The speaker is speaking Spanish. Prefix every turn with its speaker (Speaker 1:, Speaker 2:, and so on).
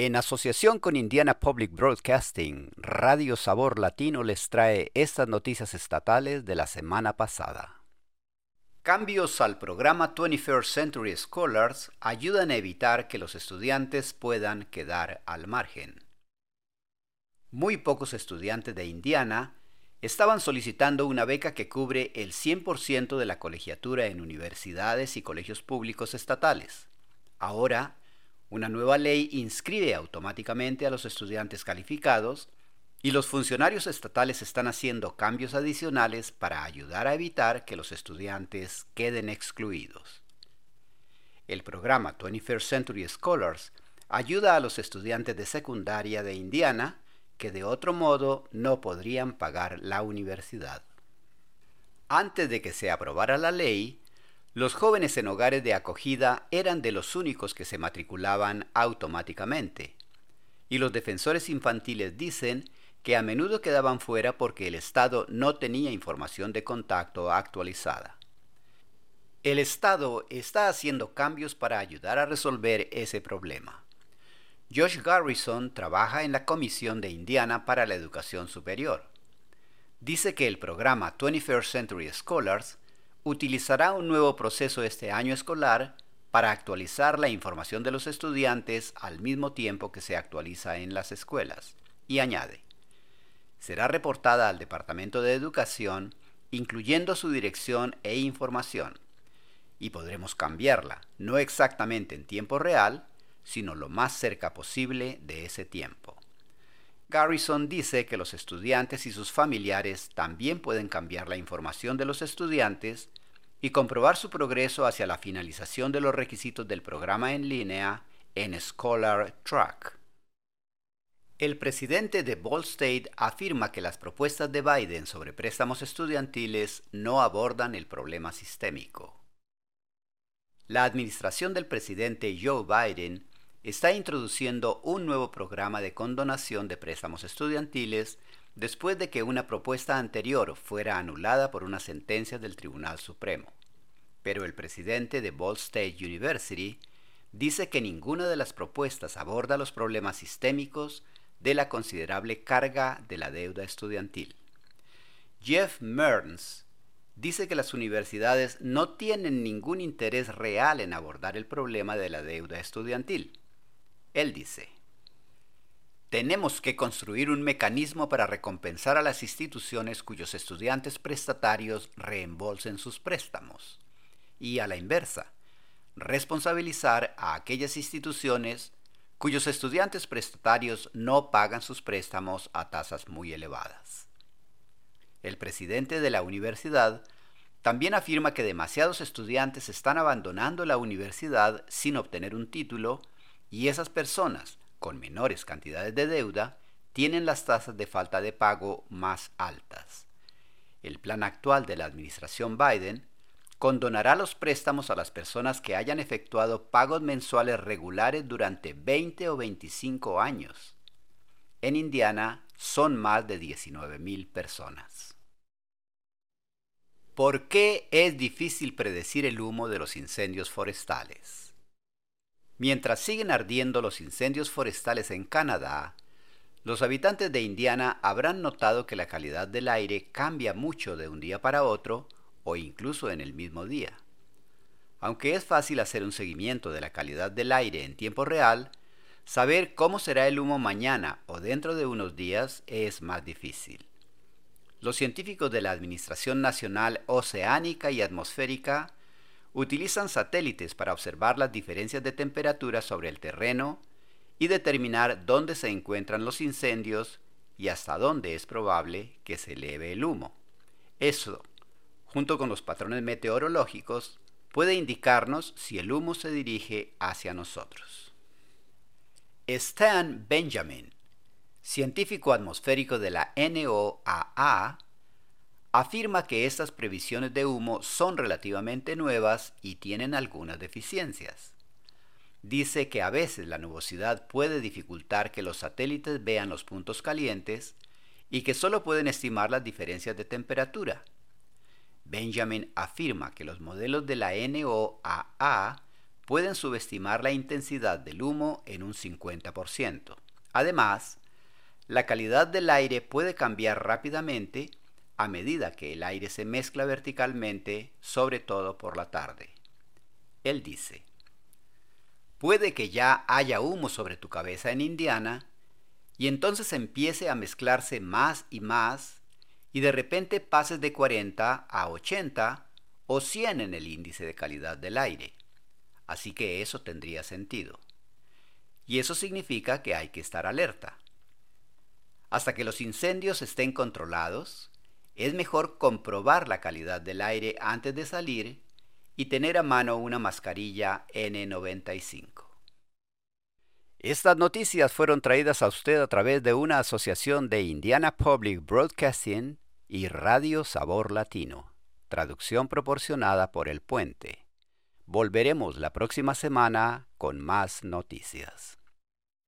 Speaker 1: En asociación con Indiana Public Broadcasting, Radio Sabor Latino les trae estas noticias estatales de la semana pasada. Cambios al programa 21st Century Scholars ayudan a evitar que los estudiantes puedan quedar al margen. Muy pocos estudiantes de Indiana estaban solicitando una beca que cubre el 100% de la colegiatura en universidades y colegios públicos estatales. Ahora, una nueva ley inscribe automáticamente a los estudiantes calificados y los funcionarios estatales están haciendo cambios adicionales para ayudar a evitar que los estudiantes queden excluidos. El programa 21st Century Scholars ayuda a los estudiantes de secundaria de Indiana que de otro modo no podrían pagar la universidad. Antes de que se aprobara la ley, los jóvenes en hogares de acogida eran de los únicos que se matriculaban automáticamente, y los defensores infantiles dicen que a menudo quedaban fuera porque el Estado no tenía información de contacto actualizada. El Estado está haciendo cambios para ayudar a resolver ese problema. Josh Garrison trabaja en la Comisión de Indiana para la Educación Superior. Dice que el programa 21st Century Scholars utilizará un nuevo proceso este año escolar para actualizar la información de los estudiantes al mismo tiempo que se actualiza en las escuelas. Y añade, será reportada al Departamento de Educación, incluyendo su dirección e información, y podremos cambiarla, no exactamente en tiempo real, sino lo más cerca posible de ese tiempo. Garrison dice que los estudiantes y sus familiares también pueden cambiar la información de los estudiantes y comprobar su progreso hacia la finalización de los requisitos del programa en línea en Scholar Track. El presidente de Ball State afirma que las propuestas de Biden sobre préstamos estudiantiles no abordan el problema sistémico. La administración del presidente Joe Biden está introduciendo un nuevo programa de condonación de préstamos estudiantiles después de que una propuesta anterior fuera anulada por una sentencia del Tribunal Supremo. Pero el presidente de Ball State University dice que ninguna de las propuestas aborda los problemas sistémicos de la considerable carga de la deuda estudiantil. Jeff Mearns dice que las universidades no tienen ningún interés real en abordar el problema de la deuda estudiantil. Él dice, tenemos que construir un mecanismo para recompensar a las instituciones cuyos estudiantes prestatarios reembolsen sus préstamos. Y a la inversa, responsabilizar a aquellas instituciones cuyos estudiantes prestatarios no pagan sus préstamos a tasas muy elevadas. El presidente de la universidad también afirma que demasiados estudiantes están abandonando la universidad sin obtener un título y esas personas con menores cantidades de deuda tienen las tasas de falta de pago más altas. El plan actual de la administración Biden condonará los préstamos a las personas que hayan efectuado pagos mensuales regulares durante 20 o 25 años. En Indiana son más de 19 mil personas. ¿Por qué es difícil predecir el humo de los incendios forestales? Mientras siguen ardiendo los incendios forestales en Canadá, los habitantes de Indiana habrán notado que la calidad del aire cambia mucho de un día para otro o incluso en el mismo día. Aunque es fácil hacer un seguimiento de la calidad del aire en tiempo real, saber cómo será el humo mañana o dentro de unos días es más difícil. Los científicos de la Administración Nacional Oceánica y Atmosférica utilizan satélites para observar las diferencias de temperatura sobre el terreno y determinar dónde se encuentran los incendios y hasta dónde es probable que se eleve el humo. Eso, junto con los patrones meteorológicos, puede indicarnos si el humo se dirige hacia nosotros. Stan Benjamin, científico atmosférico de la NOAA, afirma que estas previsiones de humo son relativamente nuevas y tienen algunas deficiencias. Dice que a veces la nubosidad puede dificultar que los satélites vean los puntos calientes y que solo pueden estimar las diferencias de temperatura. Benjamin afirma que los modelos de la NOAA pueden subestimar la intensidad del humo en un 50%. Además, la calidad del aire puede cambiar rápidamente a medida que el aire se mezcla verticalmente, sobre todo por la tarde. Él dice, puede que ya haya humo sobre tu cabeza en Indiana y entonces empiece a mezclarse más y más y de repente pases de 40 a 80 o 100 en el índice de calidad del aire. Así que eso tendría sentido. Y eso significa que hay que estar alerta. Hasta que los incendios estén controlados, es mejor comprobar la calidad del aire antes de salir y tener a mano una mascarilla N95. Estas noticias fueron traídas a usted a través de una asociación de Indiana Public Broadcasting y Radio Sabor Latino, traducción proporcionada por El Puente. Volveremos la próxima semana con más noticias.